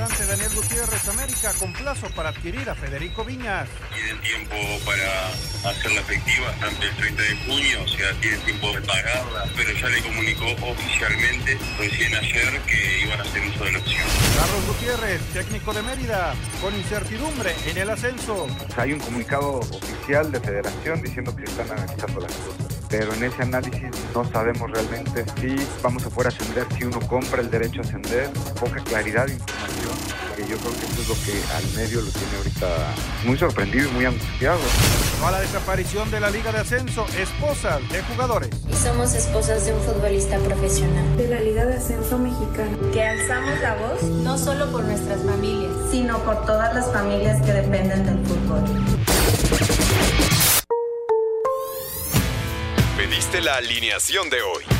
Daniel Gutiérrez América con plazo para adquirir a Federico Viñas. Tienen tiempo para hacerla efectiva hasta el 30 de junio, o sea, tienen tiempo de pagarla, pero ya le comunicó oficialmente recién ayer que iban a hacer uso de la opción. Carlos Gutiérrez, técnico de Mérida, con incertidumbre en el ascenso. Hay un comunicado oficial de federación diciendo que están analizando las cosas pero en ese análisis no sabemos realmente si vamos a poder ascender, si uno compra el derecho a ascender, poca claridad de información, yo creo que eso es lo que al medio lo tiene ahorita muy sorprendido y muy angustiado. No a la desaparición de la Liga de Ascenso, esposas de jugadores. Y somos esposas de un futbolista profesional. De la Liga de Ascenso Mexicana. Que alzamos la voz no solo por nuestras familias, sino por todas las familias que dependen del fútbol. Pediste la alineación de hoy.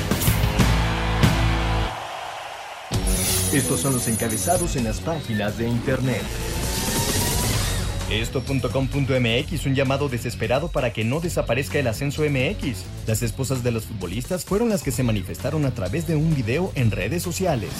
Estos son los encabezados en las páginas de internet. Esto.com.mx, un llamado desesperado para que no desaparezca el ascenso MX. Las esposas de los futbolistas fueron las que se manifestaron a través de un video en redes sociales.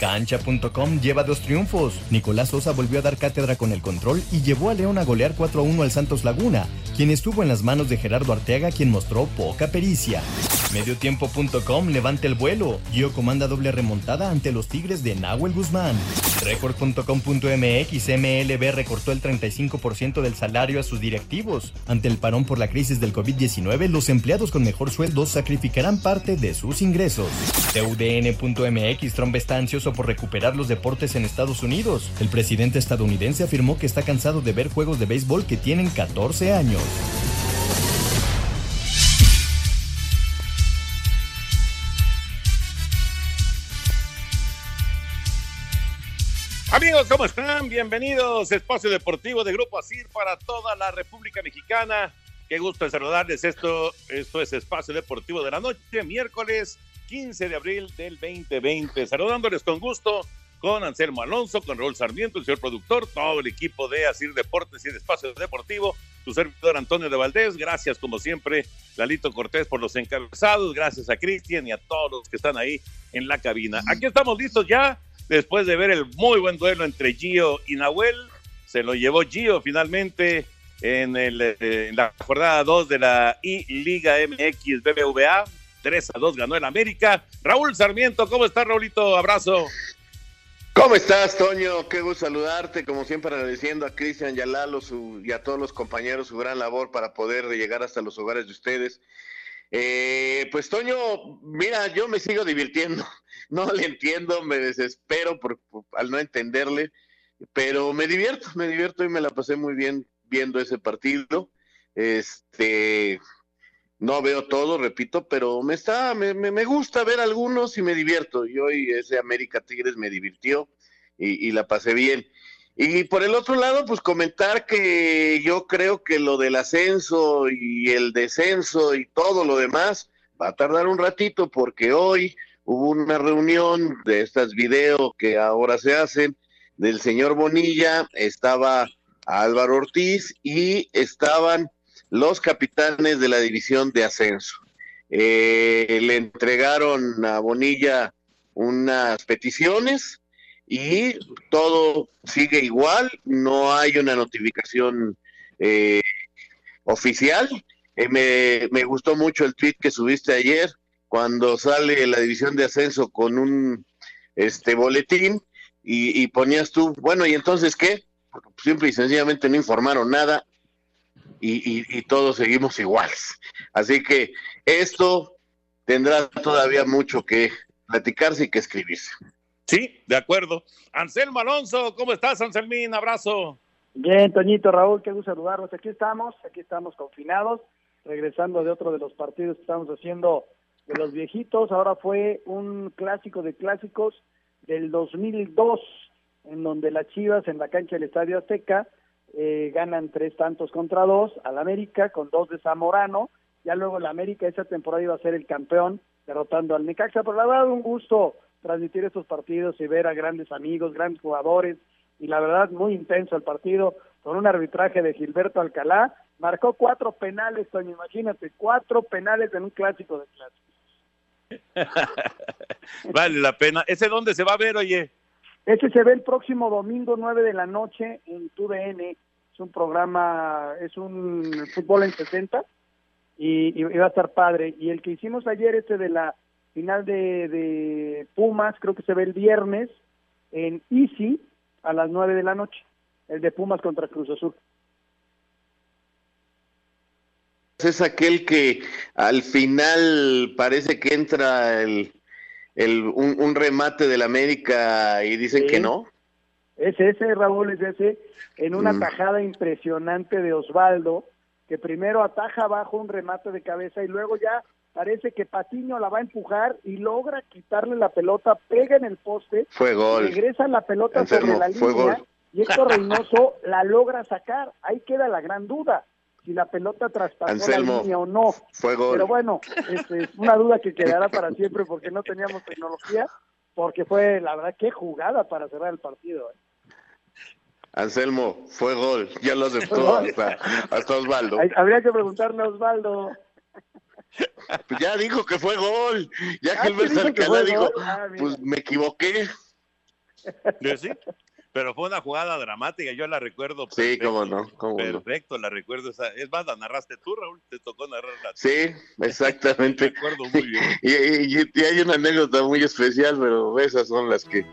Cancha.com lleva dos triunfos. Nicolás Sosa volvió a dar cátedra con el control y llevó a León a golear 4 a 1 al Santos Laguna, quien estuvo en las manos de Gerardo Arteaga, quien mostró poca pericia. Mediotiempo.com levanta el vuelo. Gio comanda doble remontada ante los Tigres de Nahuel Guzmán. Record.com.mx MLB recortó el 35% del salario a sus directivos. Ante el parón por la crisis del COVID-19, los empleados con mejor sueldo sacrificarán parte de sus ingresos. TUDN.mx Trump está ansioso por recuperar los deportes en Estados Unidos. El presidente estadounidense afirmó que está cansado de ver juegos de béisbol que tienen 14 años. Amigos, ¿cómo están? Bienvenidos a Espacio Deportivo de Grupo ASIR para toda la República Mexicana. Qué gusto saludarles. Esto, esto es Espacio Deportivo de la Noche, miércoles 15 de abril del 2020. Saludándoles con gusto con Anselmo Alonso, con Raúl Sarmiento, el señor productor, todo el equipo de Asir Deportes y de Espacio Deportivo, su servidor Antonio de Valdés. Gracias, como siempre, Lalito Cortés por los encabezados. Gracias a Cristian y a todos los que están ahí en la cabina. Aquí estamos listos ya después de ver el muy buen duelo entre Gio y Nahuel. Se lo llevó Gio finalmente en, eh, la jornada 2 de la I-Liga MX BBVA. 3 a 2 ganó el América. Raúl Sarmiento, ¿cómo estás, Raulito? Abrazo. ¿Cómo estás, Toño? Qué gusto saludarte, como siempre agradeciendo a Cristian y su, y a todos los compañeros su gran labor para poder llegar hasta los hogares de ustedes. Eh, pues Toño, mira, yo me sigo divirtiendo, no le entiendo, me desespero por, al no entenderle, pero me divierto, me divierto y me la pasé muy bien viendo ese partido. Este, no veo todo, repito, pero me está, me, me, me, gusta ver algunos y me divierto. Y hoy ese América Tigres me divirtió y, y, la pasé bien. Y por el otro lado, pues comentar que yo creo que lo del ascenso y el descenso y todo lo demás va a tardar un ratito porque hoy hubo una reunión de estas videos que ahora se hacen del señor Bonilla, estaba Álvaro Ortiz y estaban los capitanes de la división de ascenso. Eh, le entregaron a Bonilla unas peticiones y todo sigue igual, no hay una notificación eh, oficial. Eh, me, me, gustó mucho el tweet que subiste ayer cuando sale la división de ascenso con un este boletín y, y ponías tú, bueno, ¿y entonces qué? Porque simple y sencillamente no informaron nada, y, y, y, todos seguimos iguales. Así que esto tendrá todavía mucho que platicarse y que escribirse. Sí, de acuerdo. Anselmo Alonso, ¿cómo estás, Anselmín? Abrazo. Bien, Toñito, Raúl, qué gusto saludarlos. Aquí estamos, aquí estamos confinados, regresando de otro de los partidos que estamos haciendo de los viejitos. Ahora fue un clásico de clásicos del 2002 en donde las Chivas en la cancha del Estadio Azteca eh, ganan tres tantos contra dos al América con dos de Zamorano. Ya luego el América esa temporada iba a ser el campeón derrotando al Necaxa, pero la verdad un gusto transmitir estos partidos y ver a grandes amigos, grandes jugadores y la verdad muy intenso el partido con un arbitraje de Gilberto Alcalá. Marcó cuatro penales, Toño, imagínate, cuatro penales en un clásico de clásicos. vale la pena. ¿Ese dónde se va a ver, oye? Ese se ve el próximo domingo 9 de la noche en TUDN. Es un programa, es un fútbol en 60 y, y, va a estar padre. Y el que hicimos ayer, este de la final de, de Pumas, creo que se ve el viernes en Easy a las 9 de la noche. El de Pumas contra Cruz Azul. Es aquel que al final parece que entra el, el, un, remate del América y dicen que no. Es ese, Raúl, es ese, en una mm. tajada impresionante de Osvaldo, que primero ataja abajo un remate de cabeza y luego ya parece que Patiño la va a empujar y logra quitarle la pelota, pega en el poste, fue gol. regresa la pelota sobre la línea y Héctor Reynoso la logra sacar. Ahí queda la gran duda si la pelota traspasó la línea o no. Fue gol. Pero bueno, es, es una duda que quedará para siempre porque no teníamos tecnología, porque fue la verdad qué jugada para cerrar el partido. ¿eh? Anselmo, fue gol, ya lo aceptó hasta, hasta Osvaldo. Habría que preguntarle a Osvaldo. Pues ya dijo que fue gol, ya que ah, el Alcalá dijo, ah, pues me equivoqué. ¿Sí? Pero fue una jugada dramática, yo la recuerdo. Sí, cómo no. perfecto, la recuerdo. Esa, es más, la narraste tú, Raúl, te tocó narrarla. Sí, exactamente. recuerdo muy bien. Y, y, hay una anécdota muy especial, pero esas son las que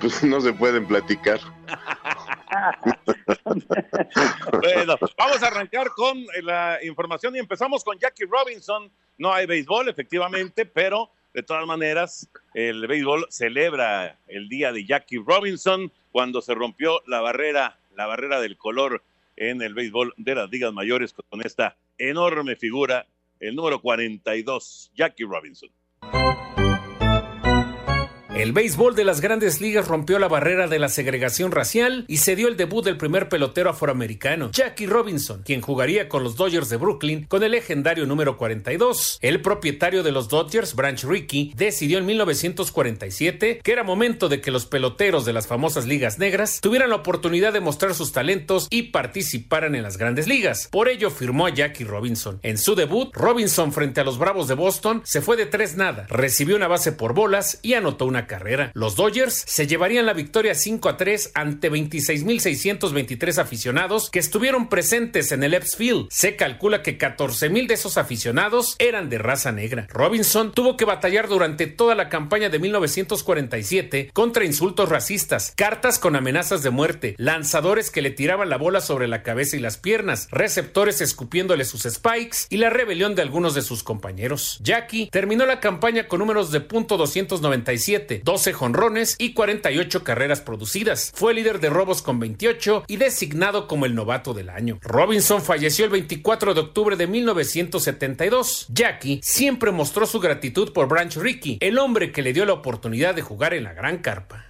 pues, no se pueden platicar. bueno, vamos a arrancar con la información y empezamos con Jackie Robinson. No hay béisbol, efectivamente, pero de todas maneras, el béisbol celebra el día de Jackie Robinson cuando se rompió la barrera, la barrera del color en el béisbol de las ligas mayores con esta enorme figura, el número 42, Jackie Robinson. El béisbol de las grandes ligas rompió la barrera de la segregación racial y se dio el debut del primer pelotero afroamericano, Jackie Robinson, quien jugaría con los Dodgers de Brooklyn con el legendario número 42. El propietario de los Dodgers, Branch Rickey, decidió en 1947 que era momento de que los peloteros de las famosas ligas negras tuvieran la oportunidad de mostrar sus talentos y participaran en las grandes ligas. Por ello firmó a Jackie Robinson. En su debut, Robinson frente a los Bravos de Boston se fue de tres nada, recibió una base por bolas y anotó una carrera. Los Dodgers se llevarían la victoria 5 a 3 ante 26.623 aficionados que estuvieron presentes en el Epps Field. Se calcula que 14.000 de esos aficionados eran de raza negra. Robinson tuvo que batallar durante toda la campaña de 1947 contra insultos racistas, cartas con amenazas de muerte, lanzadores que le tiraban la bola sobre la cabeza y las piernas, receptores escupiéndole sus spikes y la rebelión de algunos de sus compañeros. Jackie terminó la campaña con números de punto 297 12 jonrones y 48 carreras producidas. Fue líder de robos con 28 y designado como el novato del año. Robinson falleció el 24 de octubre de 1972. Jackie siempre mostró su gratitud por Branch Rickey, el hombre que le dio la oportunidad de jugar en la gran carpa.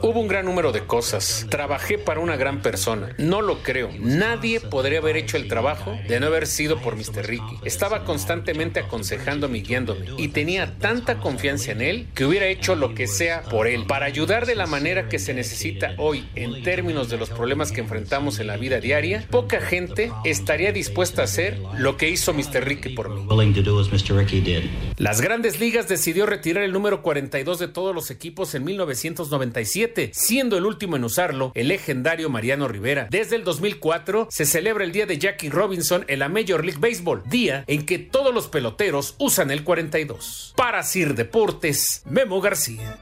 Hubo un gran número de cosas. Trabajé para una gran persona. No lo creo. Nadie podría haber hecho el trabajo de no haber sido por Mr. Ricky. Estaba constantemente aconsejándome y guiándome y tenía tanta confianza en él que hubiera hecho lo que sea por él, para ayudar de la manera que se necesita hoy en términos de los problemas que enfrentamos en la vida diaria, poca gente estaría dispuesta a hacer lo que hizo Mr. Ricky por mí. Las grandes ligas decidió retirar el número 42 de todos los equipos en 1997, siendo el último en usarlo el legendario Mariano Rivera. Desde el 2004 se celebra el día de Jackie Robinson en la Major League Baseball, día en que todos los peloteros usan el 42. Para Sir Deportes, Memo García.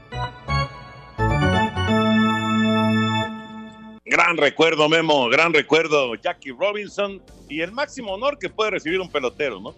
Gran recuerdo, Memo, gran recuerdo, Jackie Robinson y el máximo honor que puede recibir un pelotero, ¿no?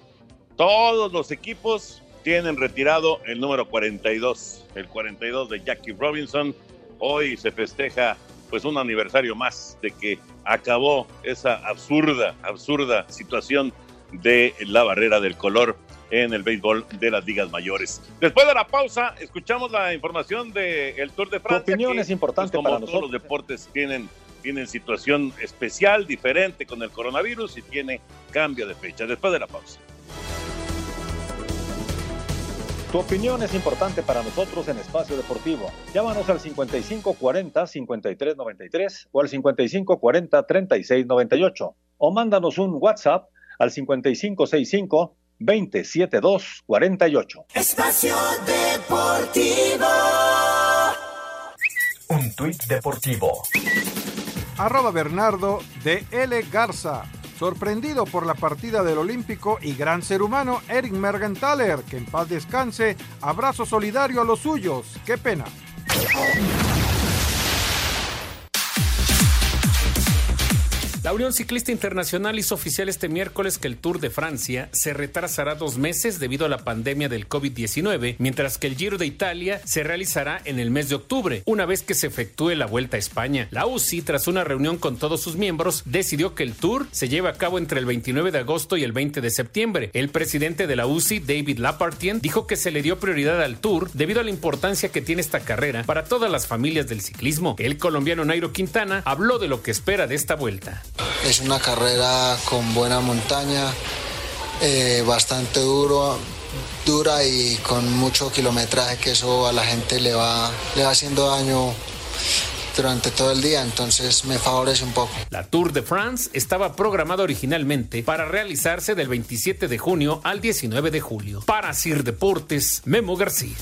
Todos los equipos tienen retirado el número 42, el 42 de Jackie Robinson. Hoy se festeja pues un aniversario más de que acabó esa absurda, absurda situación de la barrera del color en el béisbol de las ligas mayores. Después de la pausa, escuchamos la información del Tour de Francia. Tu opinión es importante pues, como para todos nosotros. los deportes tienen, tienen situación especial, diferente con el coronavirus y tiene cambio de fecha. Después de la pausa. Tu opinión es importante para nosotros en Espacio Deportivo. Llámanos al 5540-5393 o al 5540-3698 o mándanos un WhatsApp al 5565-27248. Espacio Deportivo. Un tuit deportivo. Arroba Bernardo de L. Garza. Sorprendido por la partida del olímpico y gran ser humano Eric Mergenthaler, que en paz descanse, abrazo solidario a los suyos. Qué pena. La Unión Ciclista Internacional hizo oficial este miércoles que el Tour de Francia se retrasará dos meses debido a la pandemia del COVID-19, mientras que el Giro de Italia se realizará en el mes de octubre, una vez que se efectúe la Vuelta a España. La UCI, tras una reunión con todos sus miembros, decidió que el Tour se lleve a cabo entre el 29 de agosto y el 20 de septiembre. El presidente de la UCI, David Lapartien, dijo que se le dio prioridad al Tour debido a la importancia que tiene esta carrera para todas las familias del ciclismo. El colombiano Nairo Quintana habló de lo que espera de esta vuelta. Es una carrera con buena montaña, eh, bastante duro, dura y con mucho kilometraje que eso a la gente le va, le va haciendo daño durante todo el día, entonces me favorece un poco. La Tour de France estaba programada originalmente para realizarse del 27 de junio al 19 de julio. Para Sir Deportes, Memo García.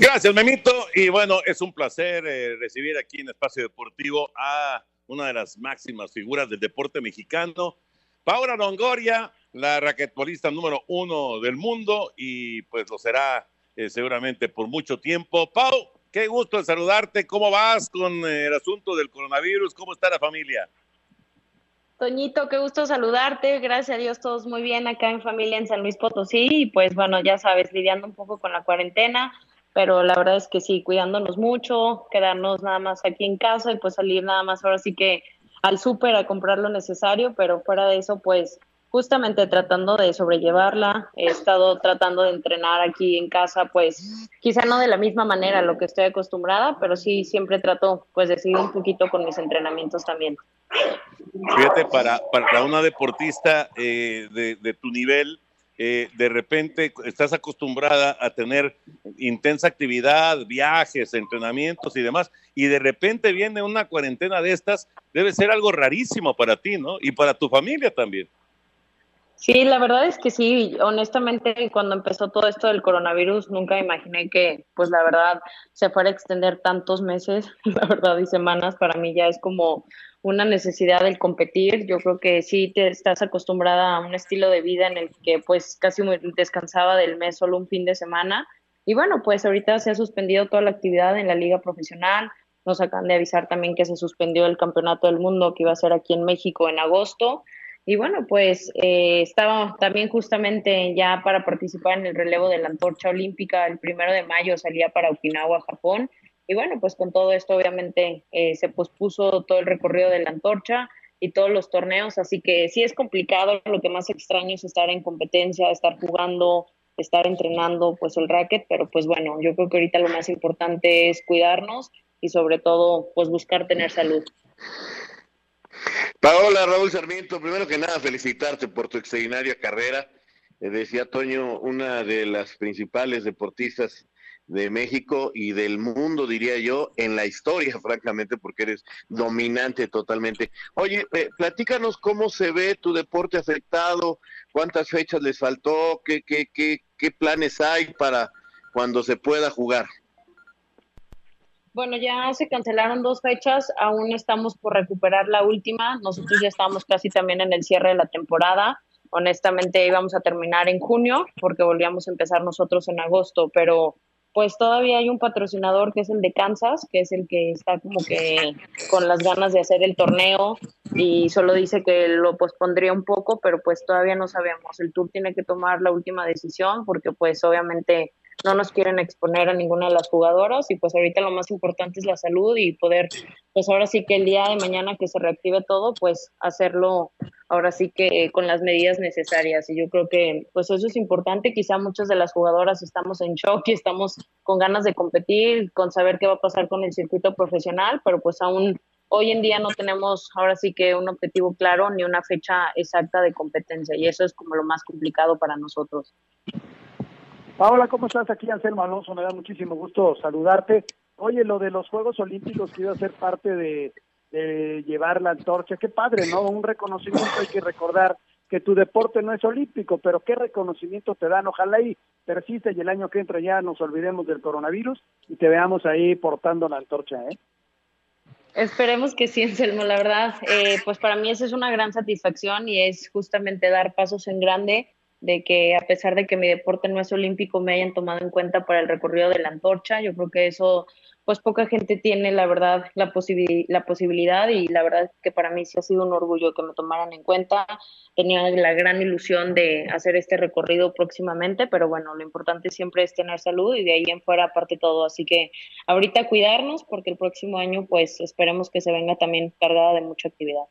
Gracias, Memito. Y bueno, es un placer eh, recibir aquí en Espacio Deportivo a una de las máximas figuras del deporte mexicano, Paula Longoria, la raquetbolista número uno del mundo y pues lo será eh, seguramente por mucho tiempo. Pau, qué gusto saludarte. ¿Cómo vas con eh, el asunto del coronavirus? ¿Cómo está la familia? Toñito, qué gusto saludarte. Gracias a Dios, todos muy bien acá en familia en San Luis Potosí. Y pues bueno, ya sabes, lidiando un poco con la cuarentena, pero la verdad es que sí, cuidándonos mucho, quedarnos nada más aquí en casa y pues salir nada más ahora sí que al súper a comprar lo necesario, pero fuera de eso, pues justamente tratando de sobrellevarla, he estado tratando de entrenar aquí en casa, pues quizá no de la misma manera a lo que estoy acostumbrada, pero sí siempre trato pues de seguir un poquito con mis entrenamientos también. Fíjate, para, para una deportista eh, de, de, tu nivel, eh, de repente estás acostumbrada a tener intensa actividad, viajes, entrenamientos y demás, y de repente viene una cuarentena de estas, debe ser algo rarísimo para ti, ¿no? Y para tu familia también. Sí, la verdad es que sí, honestamente cuando empezó todo esto del coronavirus nunca imaginé que pues la verdad se fuera a extender tantos meses, la verdad y semanas, para mí ya es como una necesidad del competir, yo creo que sí te estás acostumbrada a un estilo de vida en el que pues casi descansaba del mes solo un fin de semana. Y bueno, pues ahorita se ha suspendido toda la actividad en la liga profesional, nos acaban de avisar también que se suspendió el campeonato del mundo que iba a ser aquí en México en agosto, y bueno, pues eh, estaba también justamente ya para participar en el relevo de la antorcha olímpica, el primero de mayo salía para Okinawa, Japón. Y bueno, pues con todo esto obviamente eh, se pospuso todo el recorrido de la antorcha y todos los torneos, así que sí es complicado, lo que más extraño es estar en competencia, estar jugando, estar entrenando pues el racket, pero pues bueno, yo creo que ahorita lo más importante es cuidarnos y sobre todo pues buscar tener salud. Paola, Raúl Sarmiento, primero que nada felicitarte por tu extraordinaria carrera. Eh, decía Toño, una de las principales deportistas de México y del mundo, diría yo, en la historia, francamente, porque eres dominante totalmente. Oye, eh, platícanos cómo se ve tu deporte afectado, cuántas fechas les faltó, qué, qué, qué, qué planes hay para cuando se pueda jugar. Bueno, ya se cancelaron dos fechas, aún estamos por recuperar la última. Nosotros ya estamos casi también en el cierre de la temporada. Honestamente íbamos a terminar en junio porque volvíamos a empezar nosotros en agosto, pero pues todavía hay un patrocinador que es el de Kansas, que es el que está como que con las ganas de hacer el torneo y solo dice que lo pospondría un poco, pero pues todavía no sabemos. El tour tiene que tomar la última decisión porque pues obviamente no nos quieren exponer a ninguna de las jugadoras y pues ahorita lo más importante es la salud y poder, pues ahora sí que el día de mañana que se reactive todo, pues hacerlo ahora sí que con las medidas necesarias y yo creo que pues eso es importante, quizá muchas de las jugadoras estamos en shock y estamos con ganas de competir, con saber qué va a pasar con el circuito profesional, pero pues aún hoy en día no tenemos ahora sí que un objetivo claro ni una fecha exacta de competencia y eso es como lo más complicado para nosotros. Paola, ¿cómo estás? Aquí Anselmo Alonso, me da muchísimo gusto saludarte. Oye, lo de los Juegos Olímpicos que iba ser parte de, llevar la antorcha, qué padre, ¿no? Un reconocimiento, hay que recordar que tu deporte no es olímpico, pero qué reconocimiento te dan. Ojalá y persiste y el año que entra ya nos olvidemos del coronavirus y te veamos ahí portando la antorcha, ¿eh? Esperemos que sí, Anselmo, la verdad, eh, pues para mí eso es una gran satisfacción y es justamente dar pasos en grande de que a pesar de que mi deporte no es olímpico me hayan tomado en cuenta para el recorrido de la antorcha. Yo creo que eso, pues poca gente tiene la verdad la, la posibilidad y la verdad que para mí sí ha sido un orgullo que me tomaran en cuenta. Tenía la gran ilusión de hacer este recorrido próximamente, pero bueno, lo importante siempre es tener salud y de ahí en fuera aparte todo. Así que ahorita cuidarnos porque el próximo año pues esperemos que se venga también cargada de mucha actividad.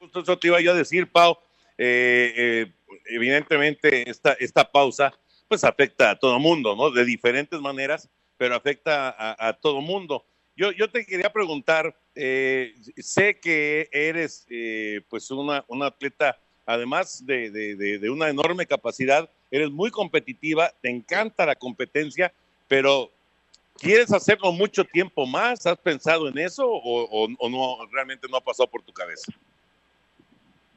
Justo eso te iba yo a decir, Pau. Eh, eh, evidentemente esta, esta pausa pues afecta a todo mundo, ¿no? De diferentes maneras, pero afecta a, todo mundo. Yo, yo te quería preguntar, eh, sé que eres eh, pues una, una atleta, además de, de, de, una enorme capacidad, eres muy competitiva, te encanta la competencia, pero ¿quieres hacerlo mucho tiempo más? ¿Has pensado en eso o, o no realmente no ha pasado por tu cabeza?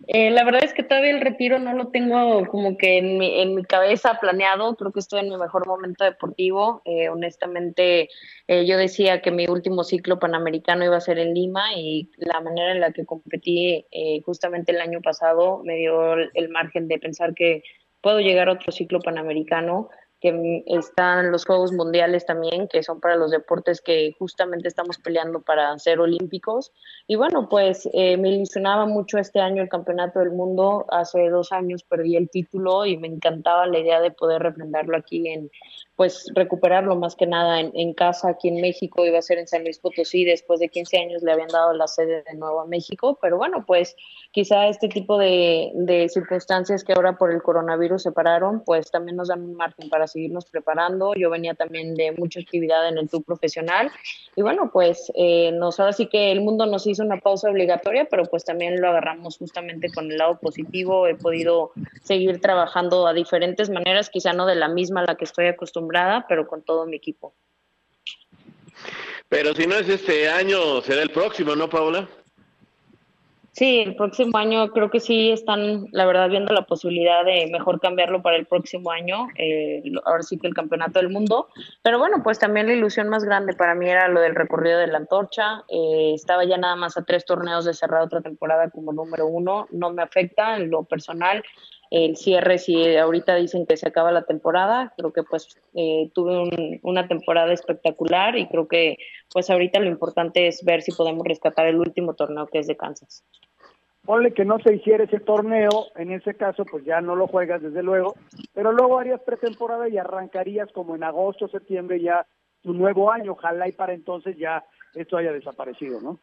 Eh, la verdad es que todavía el retiro no lo tengo como que en mi, en mi cabeza planeado. Creo que estoy en mi mejor momento deportivo. Eh, honestamente, eh, yo decía que mi último ciclo panamericano iba a ser en Lima y la manera en la que competí justamente el año pasado me dio el margen de pensar que puedo llegar a otro ciclo panamericano que están los Juegos Mundiales también, que son para los deportes que justamente estamos peleando para ser olímpicos. Y bueno, pues eh, me ilusionaba mucho este año el Campeonato del Mundo. Hace dos años perdí el título y me encantaba la idea de poder refrendarlo aquí en, pues recuperarlo más que nada en, casa aquí en México, iba a ser en San Luis Potosí, después de 15 años le habían dado la sede de nuevo a México, pero bueno, pues quizá este tipo de, de circunstancias que ahora por el coronavirus se pararon, pues también nos dan un margen para seguirnos preparando. Yo venía también de mucha actividad en el tour profesional y bueno, pues eh, nos ahora sí que el mundo nos hizo una pausa obligatoria, pero pues también lo agarramos justamente con el lado positivo. He podido seguir trabajando a diferentes maneras, quizá no de la misma a la que estoy acostumbrada, pero con todo mi equipo. Pero si no es este año, será el próximo, ¿no, Paula? Sí, el próximo año creo que sí están, la verdad, viendo la posibilidad de mejor cambiarlo para el próximo año, eh, ahora sí que el Campeonato del Mundo. Pero bueno, pues también la ilusión más grande para mí era lo del recorrido de la antorcha. Eh, estaba ya nada más a tres torneos de cerrar otra temporada como número uno. No me afecta en lo personal el cierre si ahorita dicen que se acaba la temporada creo que pues eh, tuve una temporada espectacular y creo que pues ahorita lo importante es ver si podemos rescatar el último torneo que es de Kansas. Ponle que no se hiciera ese torneo en ese caso pues ya no lo juegas desde luego pero luego harías pretemporada y arrancarías como en agosto septiembre ya tu nuevo año. Ojalá y para entonces ya esto haya desaparecido no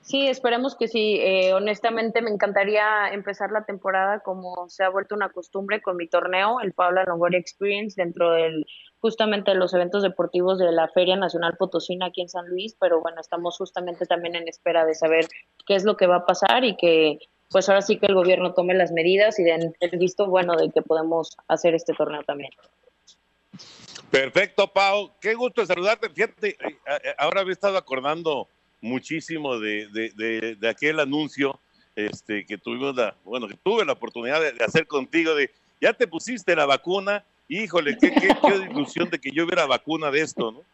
Sí, esperemos que sí. Eh, honestamente, me encantaría empezar la temporada como se ha vuelto una costumbre con mi torneo, el Paula Longoria Experience, dentro del justamente de los eventos deportivos de la Feria Nacional Potosina aquí en San Luis. Pero bueno, estamos justamente también en espera de saber qué es lo que va a pasar y que, pues ahora sí que el gobierno tome las medidas y den el visto bueno de que podemos hacer este torneo también. Perfecto, Pau. Qué gusto saludarte. Fíjate, eh, eh, ahora había estado acordando muchísimo de, de, de, aquel anuncio este, que tuvimos la, bueno, que tuve la oportunidad de, hacer contigo de ya te pusiste la vacuna, híjole, qué, qué, qué ilusión de que yo hubiera vacuna de esto, ¿no?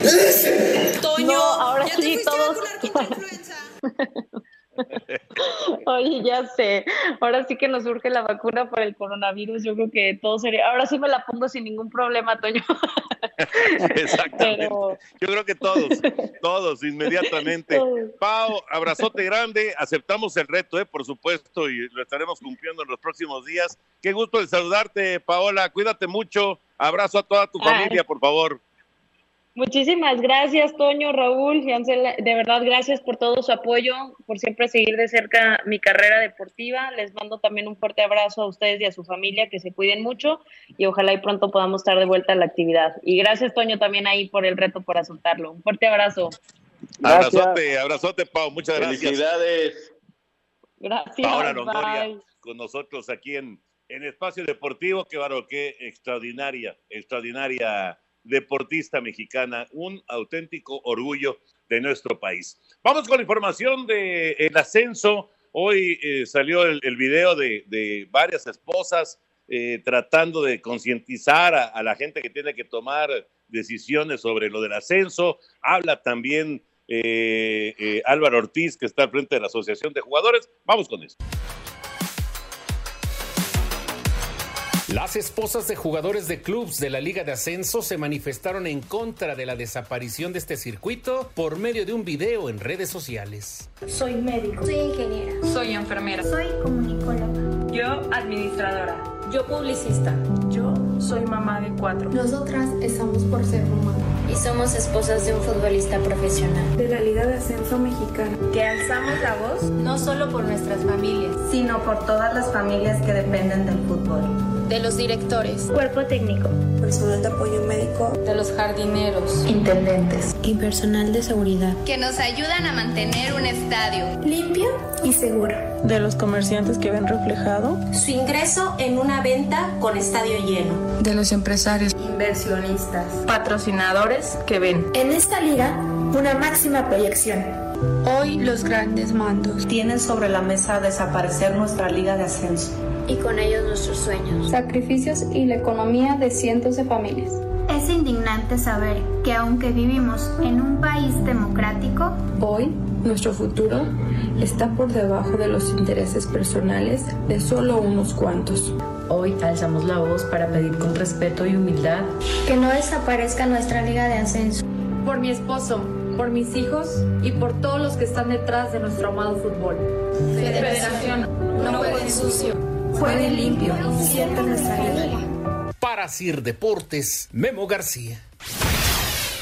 Toño, ahora sí todos. Oye, ya sé. Ahora sí que nos surge la vacuna para el coronavirus. Yo creo que todo sería. Ahora sí me la pongo sin ningún problema, Toño. Exactamente. Yo creo que todos, todos, inmediatamente. Pau, abrazote grande. Aceptamos el reto, ¿eh? por supuesto, y lo estaremos cumpliendo en los próximos días. Qué gusto de saludarte, Paola. Cuídate mucho. Abrazo a toda tu familia, por favor. Muchísimas gracias, Toño, Raúl y Ansel. De verdad, gracias por todo su apoyo, por siempre seguir de cerca mi carrera deportiva. Les mando también un fuerte abrazo a ustedes y a su familia, que se cuiden mucho y ojalá y pronto podamos estar de vuelta a la actividad. Y gracias, Toño, también ahí por el reto, por aceptarlo. Un fuerte abrazo. Abrazote, abrazote, Pau. Muchas gracias. Felicidades. Gracias. Ahora Longoria con nosotros aquí en, en Espacio Deportivo. Qué baro, qué extraordinaria, extraordinaria deportista mexicana, un auténtico orgullo de nuestro país. Vamos con la información del el ascenso. Hoy eh, salió el, video de, varias esposas eh, tratando de concientizar a, la gente que tiene que tomar decisiones sobre lo del ascenso. Habla también eh, Álvaro Ortiz, que está al frente de la Asociación de Jugadores. Vamos con esto. Las esposas de jugadores de clubes de la Liga de Ascenso se manifestaron en contra de la desaparición de este circuito por medio de un video en redes sociales. Soy médico. Soy ingeniera. Soy enfermera. Soy comunicóloga. Yo administradora. Yo publicista. Yo soy mamá de cuatro. Nosotras estamos por ser mamá. Y somos esposas de un futbolista profesional. De la Liga de Ascenso Mexicana. Que alzamos la voz no solo por nuestras familias, sino por todas las familias que dependen del fútbol de los directores, cuerpo técnico, personal de apoyo médico, de los jardineros, intendentes. Y personal de seguridad, que nos ayudan a mantener un estadio. Limpio y seguro, de los comerciantes que ven reflejado. Su ingreso en una venta con estadio lleno, de los empresarios, inversionistas, patrocinadores que ven. En esta liga una máxima proyección. Hoy los grandes mandos. Tienen sobre la mesa desaparecer nuestra liga de ascenso y con ellos nuestros sueños, sacrificios y la economía de cientos de familias. Es indignante saber que aunque vivimos en un país democrático, hoy nuestro futuro está por debajo de los intereses personales de solo unos cuantos. Hoy alzamos la voz para pedir con respeto y humildad que no desaparezca nuestra liga de ascenso. Por mi esposo, por mis hijos y por todos los que están detrás de nuestro amado fútbol. Federación, no jueguen sucio. Juegue limpio y sienta nuestra liga. Para Sir Deportes, Memo García.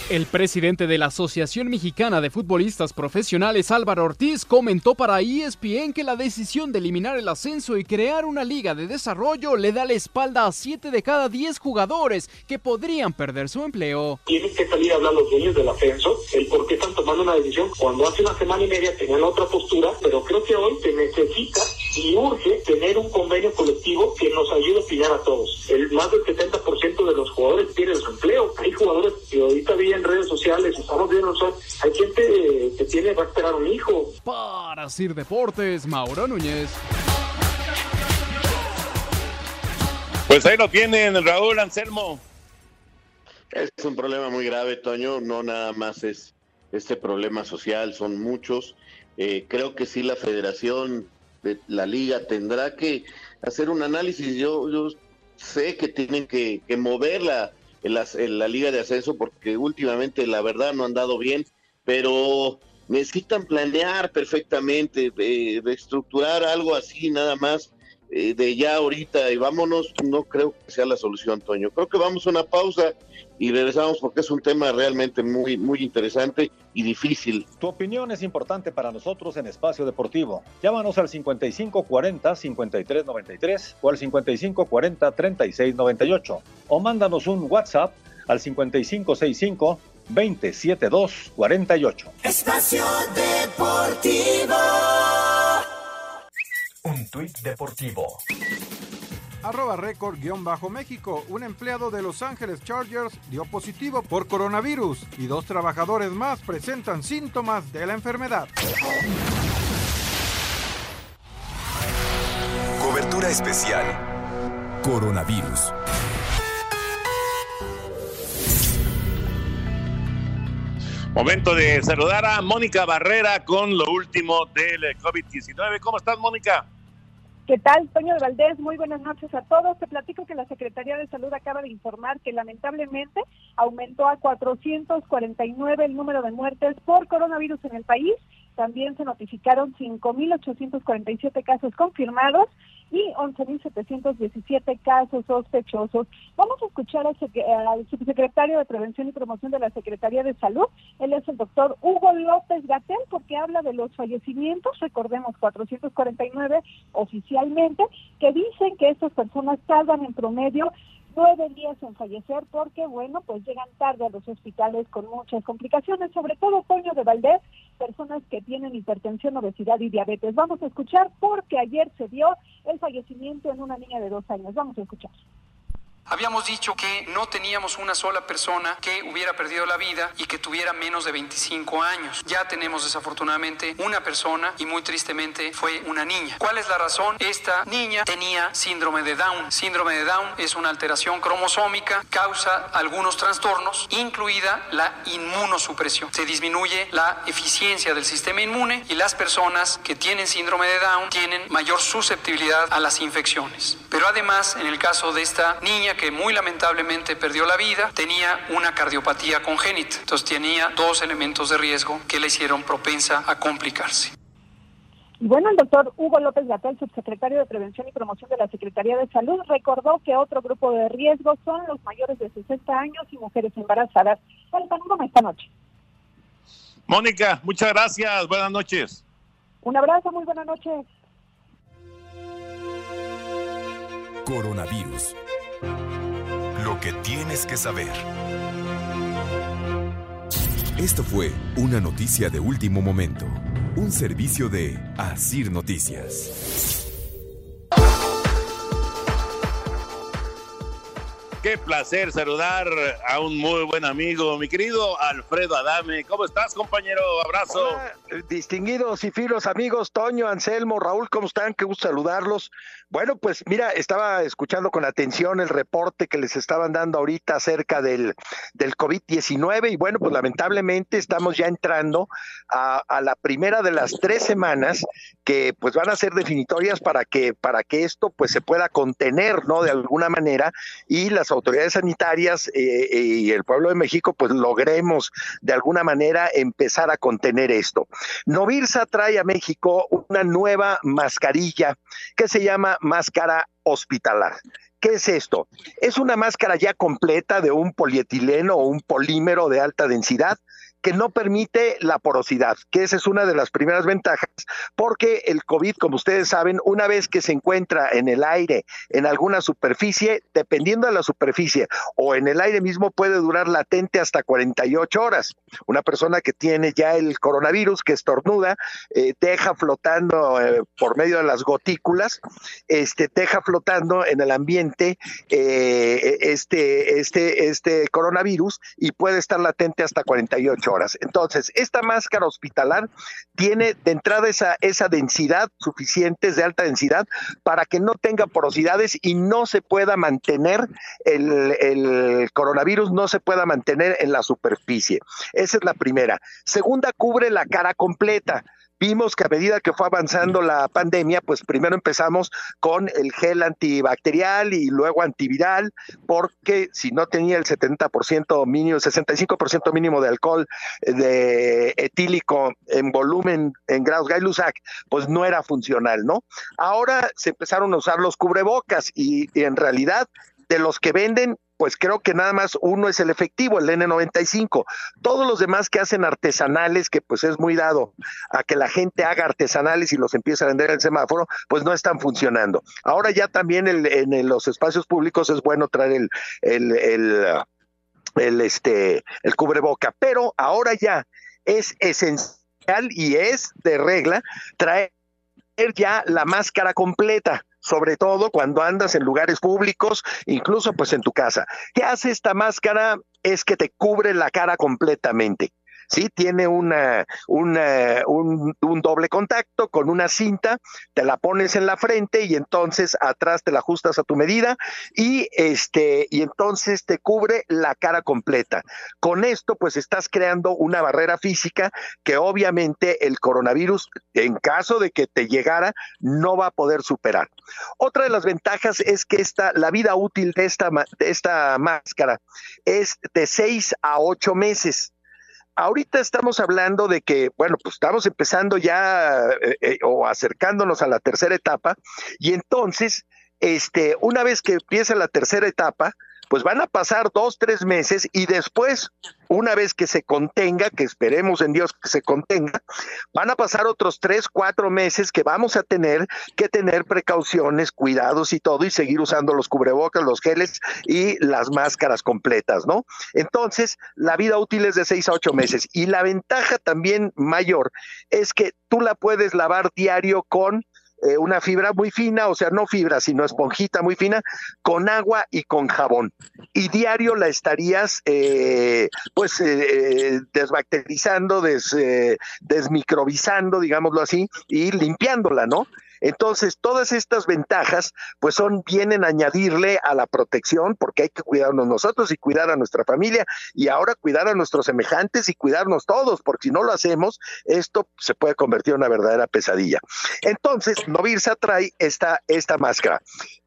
El presidente de la Asociación Mexicana de Futbolistas Profesionales, Álvaro Ortiz, comentó para ESPN que la decisión de eliminar el ascenso y crear una liga de desarrollo le da la espalda a 7 de cada 10 jugadores que podrían perder su empleo. Tienen que salir a hablar los dueños del ascenso, el por qué están tomando una decisión cuando hace una semana y media tenían otra postura, pero creo que hoy se necesita y urge tener un convenio colectivo que nos ayude a opinar a todos. El más del 70% de los jugadores pierden su empleo. Hay jugadores que ahorita vi en redes sociales, estamos viendo, hay gente que tiene, va a esperar un hijo. Para Sir Deportes, Mauro Núñez. Pues ahí lo tienen, Raúl Anselmo. Es un problema muy grave, Toño, no nada más es este problema social, son muchos. Eh, creo que sí la federación de la liga tendrá que hacer un análisis. Yo, yo sé que tienen que, que mover la, liga de ascenso porque últimamente la verdad no han dado bien, pero necesitan planear perfectamente, de, de estructurar algo así nada más eh, de ya ahorita y vámonos, no creo que sea la solución, Toño. Creo que vamos a una pausa y regresamos porque es un tema realmente muy, muy interesante y difícil. Tu opinión es importante para nosotros en Espacio Deportivo. Llámanos al 5540-5393 o al 5540-3698 o mándanos un WhatsApp al 5565-27248. Espacio Deportivo. Un tuit deportivo. Arroba récord-méxico. Un empleado de Los Ángeles Chargers dio positivo por coronavirus y dos trabajadores más presentan síntomas de la enfermedad. Cobertura especial. Coronavirus. Momento de saludar a Mónica Barrera con lo último del COVID-19. ¿Cómo estás, Mónica? ¿Qué tal, Toño de Valdés? Muy buenas noches a todos. Te platico que la Secretaría de Salud acaba de informar que lamentablemente aumentó a 449 el número de muertes por coronavirus en el país También se notificaron 5.847 casos confirmados y 11.717 casos sospechosos. Vamos a escuchar al, subsecretario de Prevención y Promoción de la Secretaría de Salud. Él es el doctor Hugo López Gatel porque habla de los fallecimientos, recordemos 449 oficialmente, que dicen que estas personas tardan en promedio nueve días en fallecer porque, bueno, pues llegan tarde a los hospitales con muchas complicaciones, sobre todo Toño de Valdés, personas que tienen hipertensión, obesidad y diabetes. Vamos a escuchar porque ayer se dio el fallecimiento en una niña de dos años. Vamos a escuchar. Habíamos dicho que no teníamos una sola persona que hubiera perdido la vida y que tuviera menos de 25 años. Ya tenemos desafortunadamente una persona y muy tristemente fue una niña. ¿Cuál es la razón? Esta niña tenía síndrome de Down. Síndrome de Down es una alteración cromosómica, causa algunos trastornos, incluida la inmunosupresión. Se disminuye la eficiencia del sistema inmune y las personas que tienen síndrome de Down tienen mayor susceptibilidad a las infecciones. Pero además, en el caso de esta niña que muy lamentablemente perdió la vida, tenía una cardiopatía congénita. Entonces tenía dos elementos de riesgo que le hicieron propensa a complicarse. Y bueno, el doctor Hugo López Gatel, subsecretario de Prevención y Promoción de la Secretaría de Salud, recordó que otro grupo de riesgo son los mayores de 60 años y mujeres embarazadas. Panorama esta noche. Mónica, muchas gracias. Buenas noches. Un abrazo, muy buenas noches. Coronavirus lo que tienes que saber. Esto fue una noticia de último momento, un servicio de Asir Noticias. Qué placer saludar a un muy buen amigo, mi querido Alfredo Adame. ¿Cómo estás, compañero? Abrazo. distinguidos y filos amigos, Toño, Anselmo, Raúl, ¿cómo están? Qué gusto saludarlos. Bueno, pues mira, estaba escuchando con atención el reporte que les estaban dando ahorita acerca del, del COVID-19 y bueno, pues lamentablemente estamos ya entrando a, a, la primera de las tres semanas que pues van a ser definitorias para que, para que esto pues se pueda contener, ¿no? De alguna manera y las autoridades sanitarias eh, eh, y el pueblo de México pues logremos de alguna manera empezar a contener esto. Novirsa trae a México una nueva mascarilla que se llama máscara hospitalar. ¿Qué es esto? Es una máscara ya completa de un polietileno o un polímero de alta densidad que no permite la porosidad, que esa es una de las primeras ventajas, porque el COVID, como ustedes saben, una vez que se encuentra en el aire, en alguna superficie, dependiendo de la superficie o en el aire mismo, puede durar latente hasta 48 horas. Una persona que tiene ya el coronavirus, que estornuda, eh, deja flotando eh, por medio de las gotículas, este, deja flotando en el ambiente eh, este, este, este coronavirus y puede estar latente hasta 48 horas. Entonces, esta máscara hospitalar tiene de entrada esa, esa densidad suficiente, de alta densidad, para que no tenga porosidades y no se pueda mantener el, el coronavirus, no se pueda mantener en la superficie. Esa es la primera. Segunda, cubre la cara completa vimos que a medida que fue avanzando la pandemia, pues primero empezamos con el gel antibacterial y luego antiviral, porque si no tenía el 70% mínimo, 65% mínimo de alcohol eh, de etílico en volumen en grados Gay-Lussac, pues no era funcional, ¿no? Ahora se empezaron a usar los cubrebocas y en realidad de los que venden pues creo que nada más uno es el efectivo, el N95. Todos los demás que hacen artesanales, que pues es muy dado a que la gente haga artesanales y los empiece a vender en el semáforo, pues no están funcionando. Ahora ya también en los espacios públicos es bueno traer el, el, el, el, este, el cubreboca, pero ahora ya es esencial y es de regla traer ya la máscara completa sobre todo cuando andas en lugares públicos, incluso pues en tu casa. ¿Qué hace esta máscara? Es que te cubre la cara completamente. ¿Sí? Tiene una, una un, un, doble contacto con una cinta, te la pones en la frente y entonces atrás te la ajustas a tu medida y este, y entonces te cubre la cara completa. Con esto, pues estás creando una barrera física que obviamente el coronavirus, en caso de que te llegara, no va a poder superar. Otra de las ventajas es que esta, la vida útil de esta, de esta máscara es de seis a ocho meses ahorita estamos hablando de que, bueno, pues estamos empezando ya eh, eh, o acercándonos a la tercera etapa y entonces, este, una vez que empieza la tercera etapa, pues van a pasar dos, tres meses y después, una vez que se contenga, que esperemos en Dios que se contenga, van a pasar otros tres, cuatro meses que vamos a tener que tener precauciones, cuidados y todo y seguir usando los cubrebocas, los geles y las máscaras completas, ¿no? Entonces, la vida útil es de seis a ocho meses y la ventaja también mayor es que tú la puedes lavar diario con eh, una fibra muy fina, o sea, no fibra, sino esponjita muy fina, con agua y con jabón. Y diario la estarías, eh, pues, eh, desbacterizando, des, digámoslo así, y limpiándola, ¿no? Entonces, todas estas ventajas, pues son, vienen a añadirle a la protección, porque hay que cuidarnos nosotros y cuidar a nuestra familia, y ahora cuidar a nuestros semejantes y cuidarnos todos, porque si no lo hacemos, esto se puede convertir en una verdadera pesadilla. Entonces, Novirsa trae esta, esta máscara.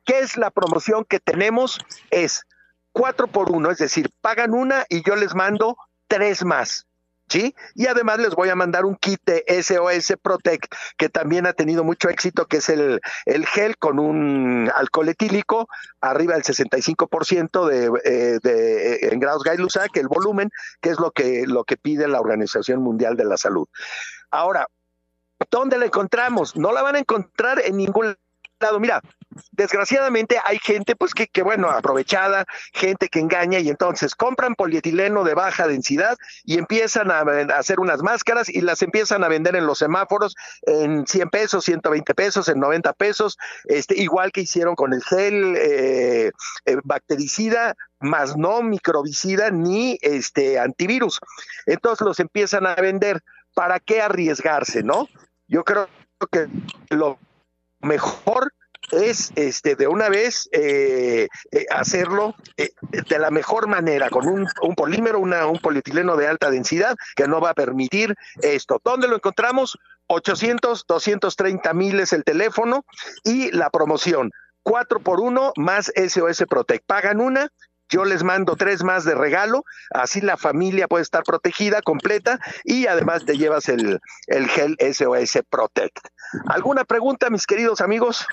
¿Qué es la promoción que tenemos? Es cuatro por uno, es decir, pagan una y yo les mando tres más. ¿Sí? Y además les voy a mandar un kit SOS Protect que también ha tenido mucho éxito, que es el, el gel con un alcohol etílico arriba del 65% de, eh, de, eh, en grados gay que el volumen, que es lo que, lo que pide la Organización Mundial de la Salud. Ahora, ¿dónde la encontramos? No la van a encontrar en ningún lado. Mira, desgraciadamente hay gente, pues que, que, bueno, aprovechada, gente que engaña y entonces compran polietileno de baja densidad y empiezan a, hacer unas máscaras y las empiezan a vender en los semáforos en 100 pesos, 120 pesos, en 90 pesos, este, igual que hicieron con el gel eh, eh, bactericida, más no microbicida ni este antivirus. Entonces los empiezan a vender. ¿Para qué arriesgarse, no? Yo creo que lo mejor es este de una vez eh, eh, hacerlo eh, de la mejor manera con un, polímero, una, un polietileno de alta densidad que no va a permitir esto. ¿Dónde lo encontramos? 800, 230 mil es el teléfono y la promoción. 4 por 1 más SOS Protect. Pagan una, yo les mando tres más de regalo, así la familia puede estar protegida completa y además te llevas el, el gel SOS Protect. ¿Alguna pregunta, mis queridos amigos?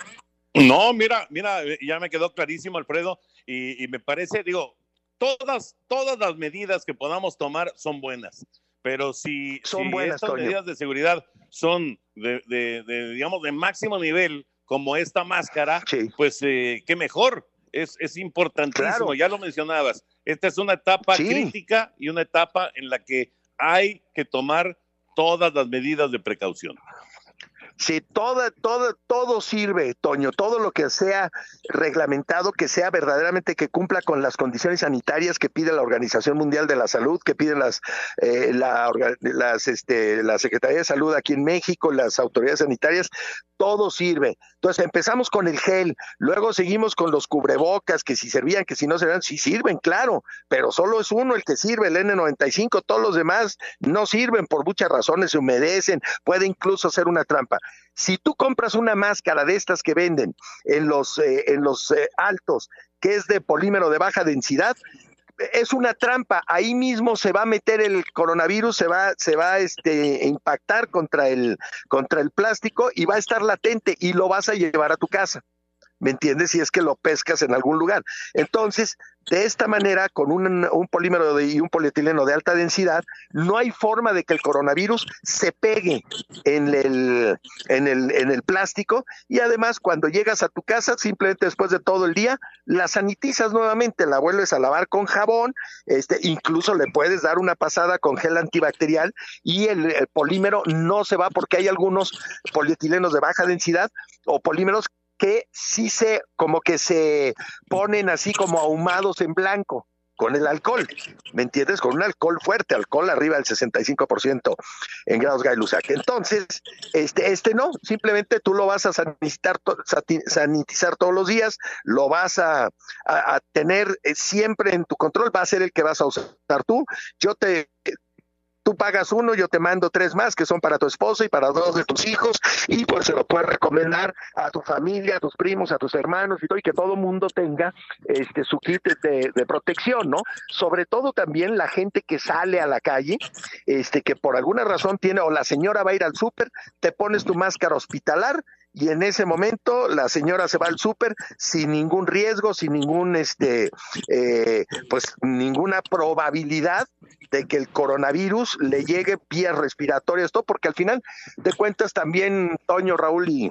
No, mira, mira, ya me quedó clarísimo, Alfredo, y, me parece, digo, todas, todas las medidas que podamos tomar son buenas, pero si, son buenas, estas medidas de seguridad son de, de, digamos, de máximo nivel, como esta máscara, pues eh, qué mejor, es, es importantísimo, ya lo mencionabas, esta es una etapa crítica y una etapa en la que hay que tomar todas las medidas de precaución. Si todo, todo, todo sirve, Toño, todo lo que sea reglamentado, que sea verdaderamente que cumpla con las condiciones sanitarias que pide la Organización Mundial de la Salud, que piden las, eh, la, este, la Secretaría de Salud aquí en México, las autoridades sanitarias, todo sirve. Entonces empezamos con el gel, luego seguimos con los cubrebocas, que si servían, que si no servían, sí sirven, claro, pero solo es uno el que sirve, el N95, todos los demás no sirven por muchas razones, se humedecen, puede incluso ser una trampa. Si tú compras una máscara de estas que venden en los, eh, en los eh, altos, que es de polímero de baja densidad, es una trampa. Ahí mismo se va a meter el coronavirus, se va, se va este, impactar contra el, contra el plástico y va a estar latente y lo vas a llevar a tu casa. ¿Me entiendes? Si es que lo pescas en algún lugar. Entonces, de esta manera, con un, polímero y un polietileno de alta densidad, no hay forma de que el coronavirus se pegue en el, en el, en el plástico y además cuando llegas a tu casa, simplemente después de todo el día, la sanitizas nuevamente, la vuelves a lavar con jabón, este, incluso le puedes dar una pasada con gel antibacterial y el polímero no se va porque hay algunos polietilenos de baja densidad o polímeros que sí se, como que se ponen así como ahumados en blanco con el alcohol, ¿me entiendes? Con un alcohol fuerte, alcohol arriba del 65% en grados Gay Entonces, este, este no, simplemente tú lo vas a sanitizar, sanitizar todos los días, lo vas a, a tener eh, siempre en tu control, va a ser el que vas a usar tú. Yo te tú pagas uno, yo te mando tres más que son para tu esposa y para dos de tus hijos y pues se lo puedes recomendar a tu familia, a tus primos, a tus hermanos y todo, y que todo mundo tenga este su kit de, de protección, ¿no? Sobre todo también la gente que sale a la calle, este que por alguna razón tiene o la señora va a ir al súper, te pones tu máscara hospitalar y en ese momento la señora se va al súper sin ningún riesgo, sin ningún, este, eh, pues ninguna probabilidad de que el coronavirus le llegue vías respiratorias, todo, porque al final de cuentas también Toño, Raúl y,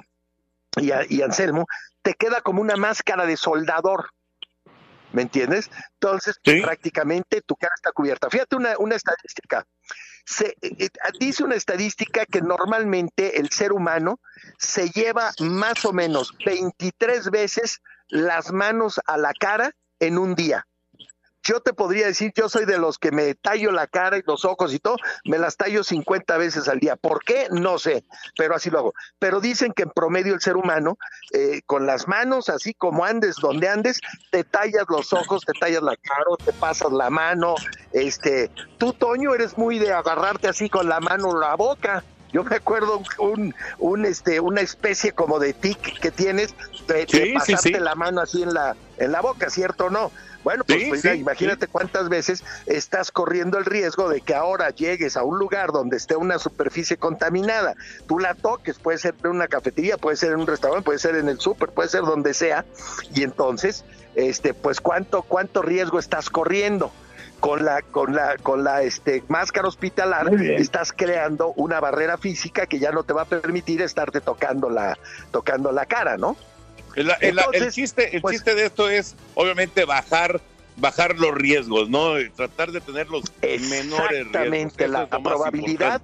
y, Anselmo, te queda como una máscara de soldador. ¿Me entiendes? Entonces, prácticamente tu cara está cubierta. Fíjate una, una estadística se, eh, eh, dice una estadística que normalmente el ser humano se lleva más o menos 23 veces las manos a la cara en un día yo te podría decir, yo soy de los que me tallo la cara y los ojos y todo, me las tallo 50 veces al día. ¿Por qué? No sé, pero así lo hago. Pero dicen que en promedio el ser humano, eh, con las manos, así como andes donde andes, te tallas los ojos, te tallas la cara, te pasas la mano. Este, tú, Toño, eres muy de agarrarte así con la mano la boca. Yo me acuerdo un, un este, una especie como de tic que tienes de, pasarte la mano así en la, en la boca, ¿cierto o no? Bueno, pues, pues imagínate cuántas veces estás corriendo el riesgo de que ahora llegues a un lugar donde esté una superficie contaminada, tú la toques, puede ser en una cafetería, puede ser en un restaurante, puede ser en el súper, puede ser donde sea, y entonces, este, pues cuánto, cuánto riesgo estás corriendo con la con la con la este máscara hospitalar estás creando una barrera física que ya no te va a permitir estarte tocando la tocando la cara, ¿no? El, chiste, el pues chiste de esto es, obviamente, bajar bajar los riesgos, ¿no? Tratar de tener los menores riesgos. Exactamente, la, probabilidad.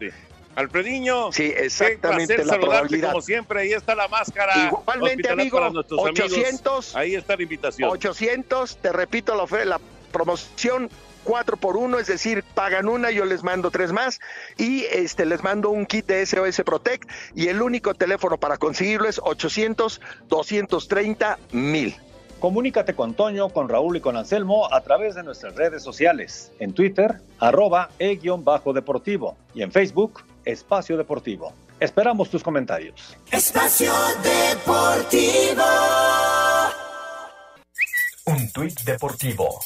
Alfrediño, sí, exactamente la probabilidad. como siempre, ahí está la máscara. Igualmente, amigo, 800, ahí está la invitación. 800, te repito la, la promoción, cuatro por uno, es decir, pagan una, yo les mando tres más y este les mando un kit de SOS Protect y el único teléfono para conseguirlo es 800 230 mil. Comunícate con Toño, con Raúl y con Anselmo a través de nuestras redes sociales. En Twitter, arroba e-deportivo y en Facebook, Espacio Deportivo. Esperamos tus comentarios. Espacio Deportivo. Un tuit deportivo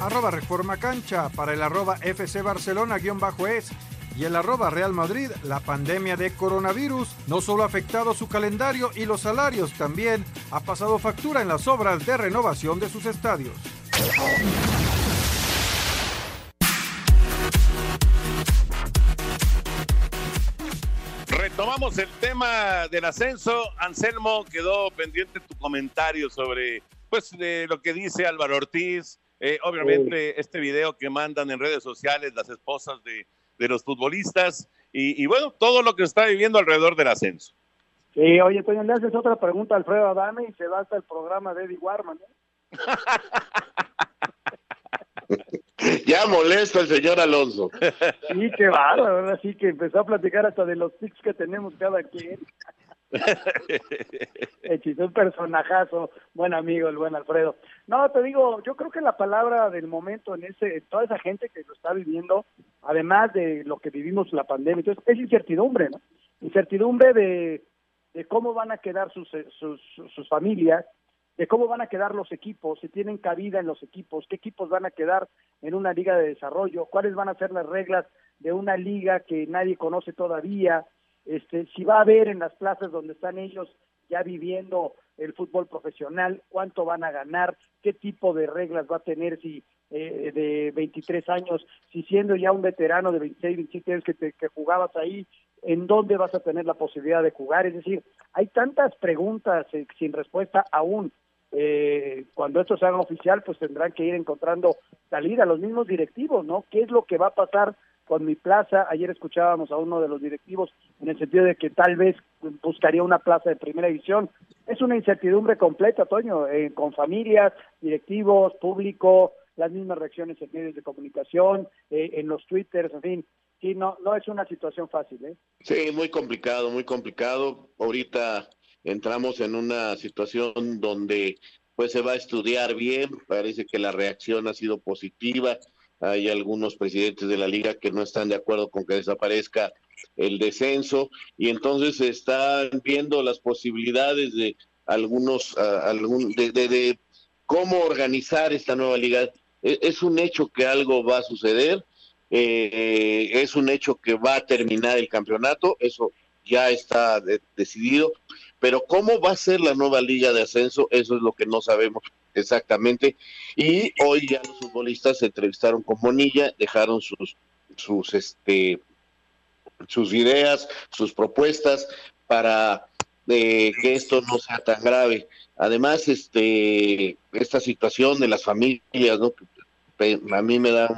arroba Reforma Cancha, para el arroba FC Barcelona-es y el arroba Real Madrid, la pandemia de coronavirus no solo ha afectado su calendario y los salarios, también ha pasado factura en las obras de renovación de sus estadios. Retomamos el tema del ascenso. Anselmo, quedó pendiente tu comentario sobre pues de lo que dice Álvaro Ortiz, eh, obviamente, este video que mandan en redes sociales las esposas de, los futbolistas y, bueno, todo lo que está viviendo alrededor del ascenso. Sí, oye, Toño, le haces otra pregunta a Alfredo Adame y se va hasta el programa de Eddie Warman. ¿eh? ya molesta el señor Alonso. Sí, qué bárbaro, ahora sí que empezó a platicar hasta de los tics que tenemos cada quien. un personajazo, buen amigo, el buen Alfredo. No, te digo, yo creo que la palabra del momento en ese, toda esa gente que lo está viviendo, además de lo que vivimos la pandemia, entonces es incertidumbre, ¿no? Incertidumbre de, cómo van a quedar sus, sus, sus familias, de cómo van a quedar los equipos, si tienen cabida en los equipos, qué equipos van a quedar en una liga de desarrollo, cuáles van a ser las reglas de una liga que nadie conoce todavía, este, si va a haber en las plazas donde están ellos ya viviendo el fútbol profesional, cuánto van a ganar, qué tipo de reglas va a tener si eh, de 23 años, si siendo ya un veterano de 26, 27 años que, te, jugabas ahí, en dónde vas a tener la posibilidad de jugar. Es decir, hay tantas preguntas eh, sin respuesta aún. Eh, cuando esto se haga oficial, pues tendrán que ir encontrando salida los mismos directivos, ¿no? ¿Qué es lo que va a pasar con mi plaza. Ayer escuchábamos a uno de los directivos en el sentido de que tal vez buscaría una plaza de primera división. Es una incertidumbre completa, Toño, eh, con familias, directivos, público, las mismas reacciones en medios de comunicación, eh, en los twitters, en fin. Sí, no, no es una situación fácil, ¿eh? Sí, muy complicado, muy complicado. Ahorita entramos en una situación donde pues se va a estudiar bien, parece que la reacción ha sido positiva, hay algunos presidentes de la liga que no están de acuerdo con que desaparezca el descenso y entonces se están viendo las posibilidades de algunos, algún, de, cómo organizar esta nueva liga. E, es, un hecho que algo va a suceder, eh, es un hecho que va a terminar el campeonato, eso ya está decidido, pero cómo va a ser la nueva liga de ascenso, eso es lo que no sabemos exactamente. Y hoy ya los futbolistas se entrevistaron con Monilla, dejaron sus, sus, este, sus ideas, sus propuestas para eh, que esto no sea tan grave. Además, este, esta situación de las familias, ¿no? a mí me da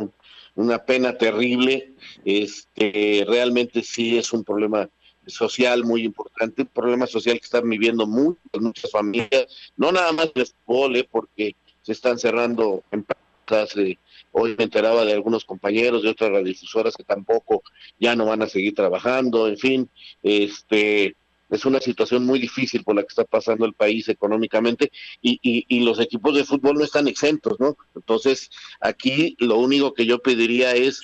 una pena terrible. Este, realmente sí es un problema social muy importante, un problema social que están viviendo muchas, muchas familias, no nada más de fútbol, ¿eh? porque se están cerrando empresas. Eh, hoy me enteraba de algunos compañeros de otras radiodifusoras que tampoco ya no van a seguir trabajando, en fin, este es una situación muy difícil por la que está pasando el país económicamente y, y, los equipos de fútbol no están exentos, ¿no? Entonces, aquí lo único que yo pediría es,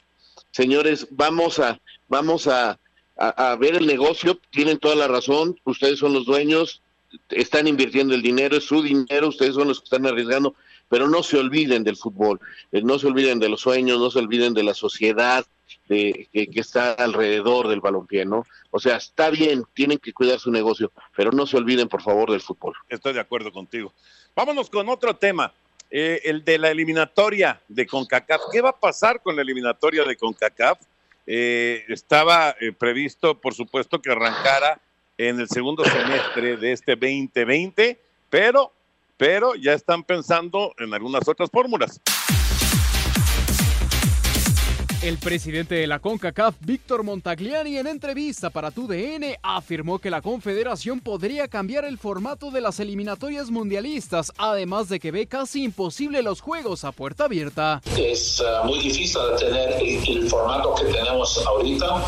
señores, vamos a, vamos a, a, ver el negocio, tienen toda la razón, ustedes son los dueños, están invirtiendo el dinero, es su dinero, ustedes son los que están arriesgando, pero no se olviden del fútbol, eh, no se olviden de los sueños, no se olviden de la sociedad de, que, está alrededor del balompié, ¿no? O sea, está bien, tienen que cuidar su negocio, pero no se olviden, por favor, del fútbol. Estoy de acuerdo contigo. Vámonos con otro tema, eh, el de la eliminatoria de CONCACAF. ¿Qué va a pasar con la eliminatoria de CONCACAF? Eh, estaba eh, previsto, por supuesto, que arrancara en el segundo semestre de este 2020, pero, pero ya están pensando en algunas otras fórmulas. El presidente de la CONCACAF, Víctor Montagliani, en entrevista para TUDN, afirmó que la confederación podría cambiar el formato de las eliminatorias mundialistas, además de que ve casi imposible los juegos a puerta abierta. Es uh, muy difícil tener el, formato que tenemos ahorita,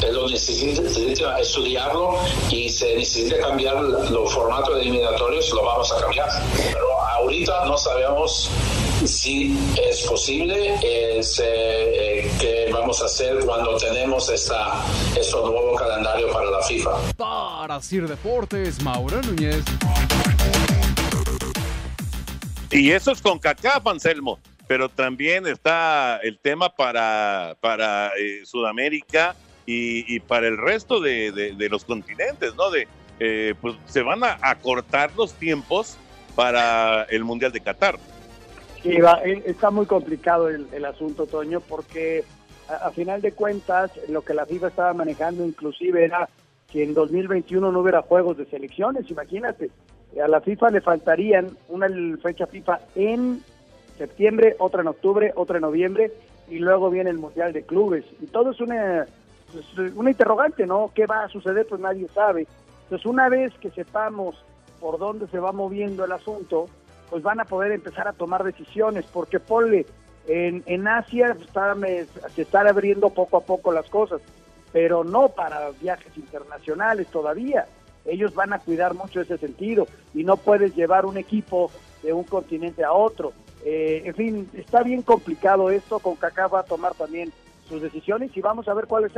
pero necesita estudiarlo y se necesita cambiar los formatos de eliminatorios, lo vamos a cambiar. Pero ahorita no sabemos si es posible, es, eh, que vamos a hacer cuando tenemos esta, este nuevo calendario para la FIFA. Para Sir Deportes, Mauro Núñez. Y eso es con CACAF, Anselmo, pero también está el tema para, para eh, Sudamérica y, para el resto de, los continentes, ¿no? De, eh, pues se van a acortar los tiempos para el Mundial de Qatar. Sí, va, eh, está muy complicado el, asunto, Toño, porque a, final de cuentas lo que la FIFA estaba manejando inclusive era que en 2021 no hubiera juegos de selecciones, imagínate. A la FIFA le faltarían una fecha FIFA en septiembre, otra en octubre, otra en noviembre y luego viene el Mundial de Clubes. Y todo es una, pues, una interrogante, ¿no? ¿Qué va a suceder? Pues nadie sabe. Entonces, una vez que sepamos por dónde se va moviendo el asunto, pues van a poder empezar a tomar decisiones, porque ponle, en, en Asia está, se están abriendo poco a poco las cosas, pero no para viajes internacionales todavía. Ellos van a cuidar mucho ese sentido y no puedes llevar un equipo de un continente a otro. Eh, en fin, está bien complicado esto, con Kaká va a tomar también sus decisiones y vamos a ver cuáles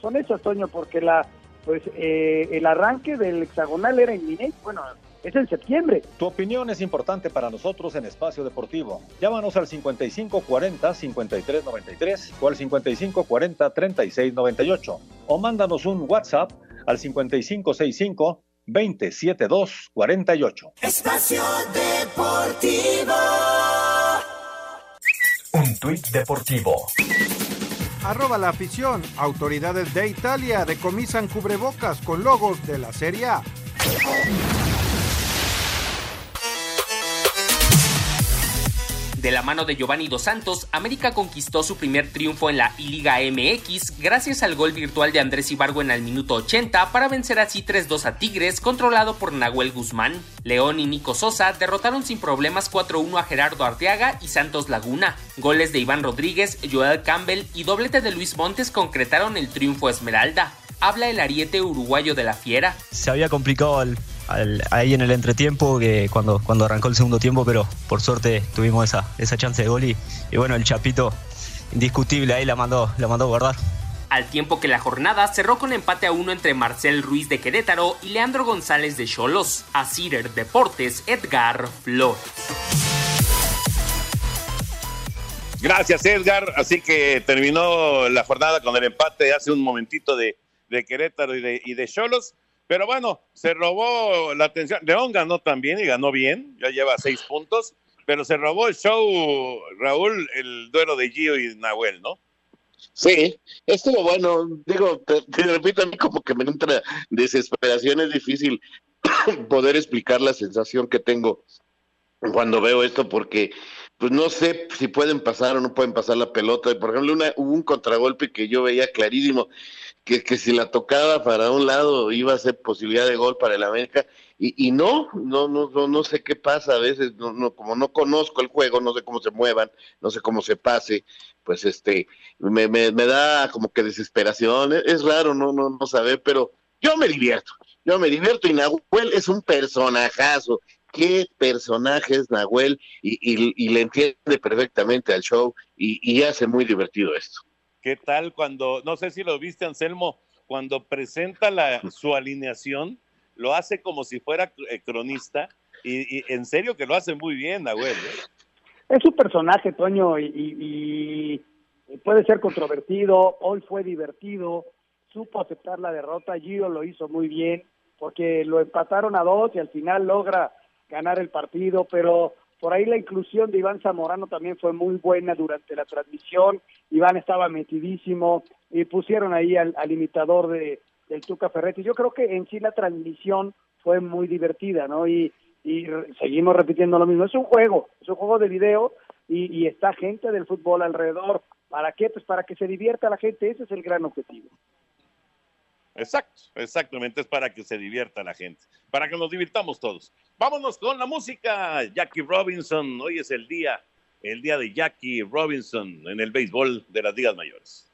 son esas, Toño, porque la pues eh, el arranque del hexagonal era inminente, bueno, es en septiembre. Tu opinión es importante para nosotros en Espacio Deportivo. Llámanos al 5540-5393 o al 5540-3698 o mándanos un WhatsApp al 5565 27248. Espacio Deportivo. Un tuit deportivo. Arroba la afición. Autoridades de Italia decomisan cubrebocas con logos de la Serie A. De la mano de Giovanni Dos Santos, América conquistó su primer triunfo en la I-Liga MX gracias al gol virtual de Andrés Ibargüen al minuto 80 para vencer así 3-2 a Tigres, controlado por Nahuel Guzmán. León y Nico Sosa derrotaron sin problemas 4-1 a Gerardo Arteaga y Santos Laguna. Goles de Iván Rodríguez, Joel Campbell y doblete de Luis Montes concretaron el triunfo Esmeralda. Habla el ariete uruguayo de la Fiera. Se había complicado el ahí en el entretiempo, que cuando, cuando arrancó el segundo tiempo, pero por suerte tuvimos esa, esa chance de gol y, bueno, el Chapito indiscutible, ahí la mandó, la mandó a guardar. Al tiempo que la jornada cerró con empate a uno entre Marcel Ruiz de Querétaro y Leandro González de Cholos. A Cider Deportes, Edgar Flores. Gracias, Edgar. Así que terminó la jornada con el empate hace un momentito de, de Querétaro y de, y de Cholos. Pero bueno, se robó la atención. León ganó también y ganó bien, ya lleva seis puntos, pero se robó el show, Raúl, el duelo de Gio y Nahuel, ¿no? Sí, estuvo bueno. Digo, te, te repito, a mí como que me entra desesperación, es difícil poder explicar la sensación que tengo cuando veo esto, porque pues no sé si pueden pasar o no pueden pasar la pelota. Por ejemplo, una, hubo un contragolpe que yo veía clarísimo, que, que si la tocaba para un lado iba a ser posibilidad de gol para el América, y, y no, no, no, no, no sé qué pasa a veces, no, no, como no conozco el juego, no sé cómo se muevan, no sé cómo se pase, pues este, me, me, me da como que desesperación, es, raro no, no, no saber, pero yo me divierto, yo me divierto. Y Nahuel es un personajazo, qué personaje es Nahuel y, y, y le entiende perfectamente al show y, y hace muy divertido esto. ¿Qué tal cuando, no sé si lo viste, Anselmo, cuando presenta la, su alineación, lo hace como si fuera eh, cronista y, y en serio que lo hace muy bien, Nahuel. ¿eh? Es un personaje, Toño, y, y- y puede ser controvertido. Hoy fue divertido, supo aceptar la derrota. Gio lo hizo muy bien, porque lo empataron a dos y al final logra ganar el partido. Pero por ahí la inclusión de Iván Zamorano también fue muy buena durante la transmisión. Iván estaba metidísimo y pusieron ahí al, al imitador de, del Tuca Ferretti. Yo creo que en sí la transmisión fue muy divertida, ¿no? Y, y seguimos repitiendo lo mismo. Es un juego, es un juego de video y, y está gente del fútbol alrededor. ¿Para qué? Pues para que se divierta la gente, ese es el gran objetivo. Exacto, exactamente, es para que se divierta la gente, para que nos divirtamos todos. Vámonos con la música, Jackie Robinson, hoy es el día, el día de Jackie Robinson en el béisbol de las ligas mayores.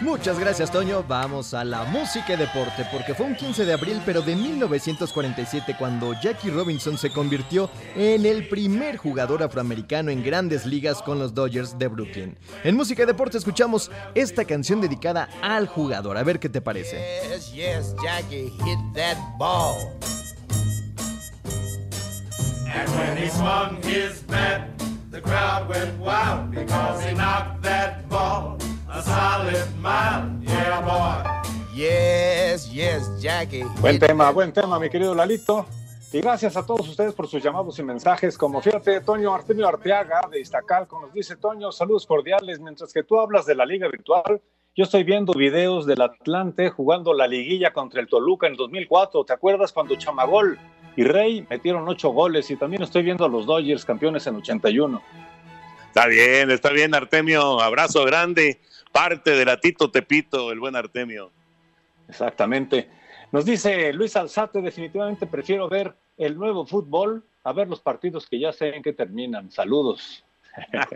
Muchas gracias, Toño. Vamos a la música y deporte, porque fue un 15 de abril, pero de 1947, cuando Jackie Robinson se convirtió en el primer jugador afroamericano en grandes ligas con los Dodgers de Brooklyn. En música y deporte escuchamos esta canción dedicada al jugador. A ver qué te parece. Yes, yes, Jackie hit that ball. And when he swung his bat, the crowd went wild because he knocked that ball solid mile. Yeah, boy. Yes, yes, Jackie. Buen tema, buen tema, mi querido Lalito. Y gracias a todos ustedes por sus llamados y mensajes. Como fíjate, Toño Artemio Arteaga de Iztacalco nos dice, Toño, saludos cordiales. Mientras que tú hablas de la liga virtual, yo estoy viendo videos del Atlante jugando la liguilla contra el Toluca en 2004. ¿Te acuerdas cuando Chamagol y Rey metieron ocho goles? Y también estoy viendo a los Dodgers campeones en 81. Está bien, está bien, Artemio, abrazo grande, parte de la Tito Tepito, el buen Artemio. Exactamente. Nos dice Luis Alzate, definitivamente prefiero ver el nuevo fútbol a ver los partidos que ya sé en qué terminan. Saludos.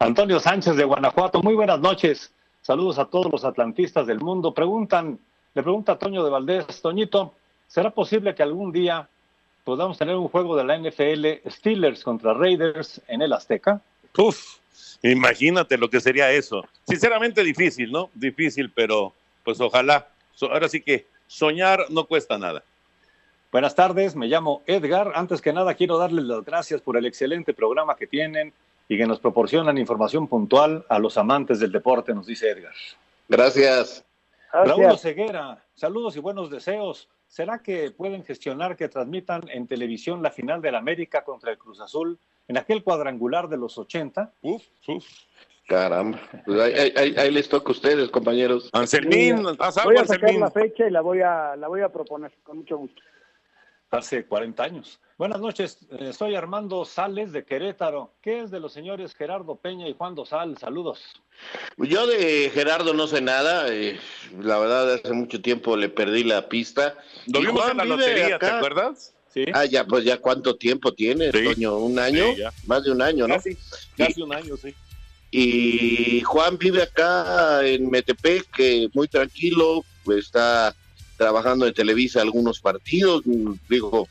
Antonio Sánchez de Guanajuato, muy buenas noches. Saludos a todos los atlantistas del mundo. Preguntan, le pregunta a Toño de Valdés, Toñito, ¿será posible que algún día podamos tener un juego de la NFL Steelers contra Raiders en el Azteca? Uf, imagínate lo que sería eso. Sinceramente difícil, ¿no? Difícil, pero pues ojalá. So- ahora sí que soñar no cuesta nada. Buenas tardes, me llamo Edgar. Antes que nada, quiero darles las gracias por el excelente programa que tienen y que nos proporcionan información puntual a los amantes del deporte, nos dice Edgar. Gracias. Raúl Ceguera, saludos y buenos deseos. ¿Será que pueden gestionar que transmitan en televisión la final del América contra el Cruz Azul en aquel cuadrangular de los 80? Uf, uf. Caramba. Pues ahí, ahí- ahí- ahí les toca a ustedes, compañeros. Anselmín, voy haz a sacar Anselmín. la fecha y la voy a la voy a proponer con mucho gusto. Hace 40 años. Buenas noches, eh, soy Armando Sales de Querétaro. ¿Qué es de los señores Gerardo Peña y Juan Dosal? Saludos. Yo de Gerardo no sé nada, eh, la verdad hace mucho tiempo le perdí la pista. Lo vimos en la lotería, ¿te acuerdas? Sí. Ah, ya, pues ya cuánto tiempo tiene, Sí. Toño, un año, Sí, más de un año, ¿no? Casi, casi un año, sí. Y Juan vive acá en Metepec, que muy tranquilo, está trabajando en Televisa algunos partidos, mm, digo,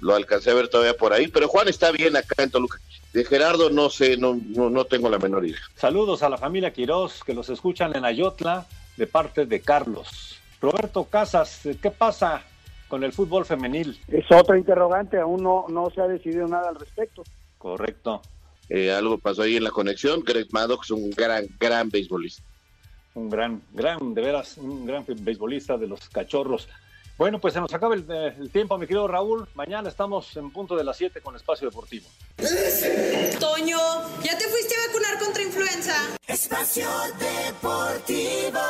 lo alcancé a ver todavía por ahí, pero Juan está bien acá en Toluca. De Gerardo no sé, no, no, no tengo la menor idea. Saludos a la familia Quirós que los escuchan en Ayotla de parte de Carlos. Roberto Casas, ¿qué pasa con el fútbol femenil? Es otra interrogante, aún no, no se ha decidido nada al respecto. Correcto. Eh, algo pasó ahí en la conexión. Greg Maddox, un gran, gran beisbolista. Un gran, gran, de veras, un gran beisbolista de los cachorros. Bueno, pues se nos acaba el, el, tiempo, mi querido Raúl. Mañana estamos en punto de las 7 con Espacio Deportivo. Toño, ¿ya te fuiste a vacunar contra influenza? Espacio Deportivo.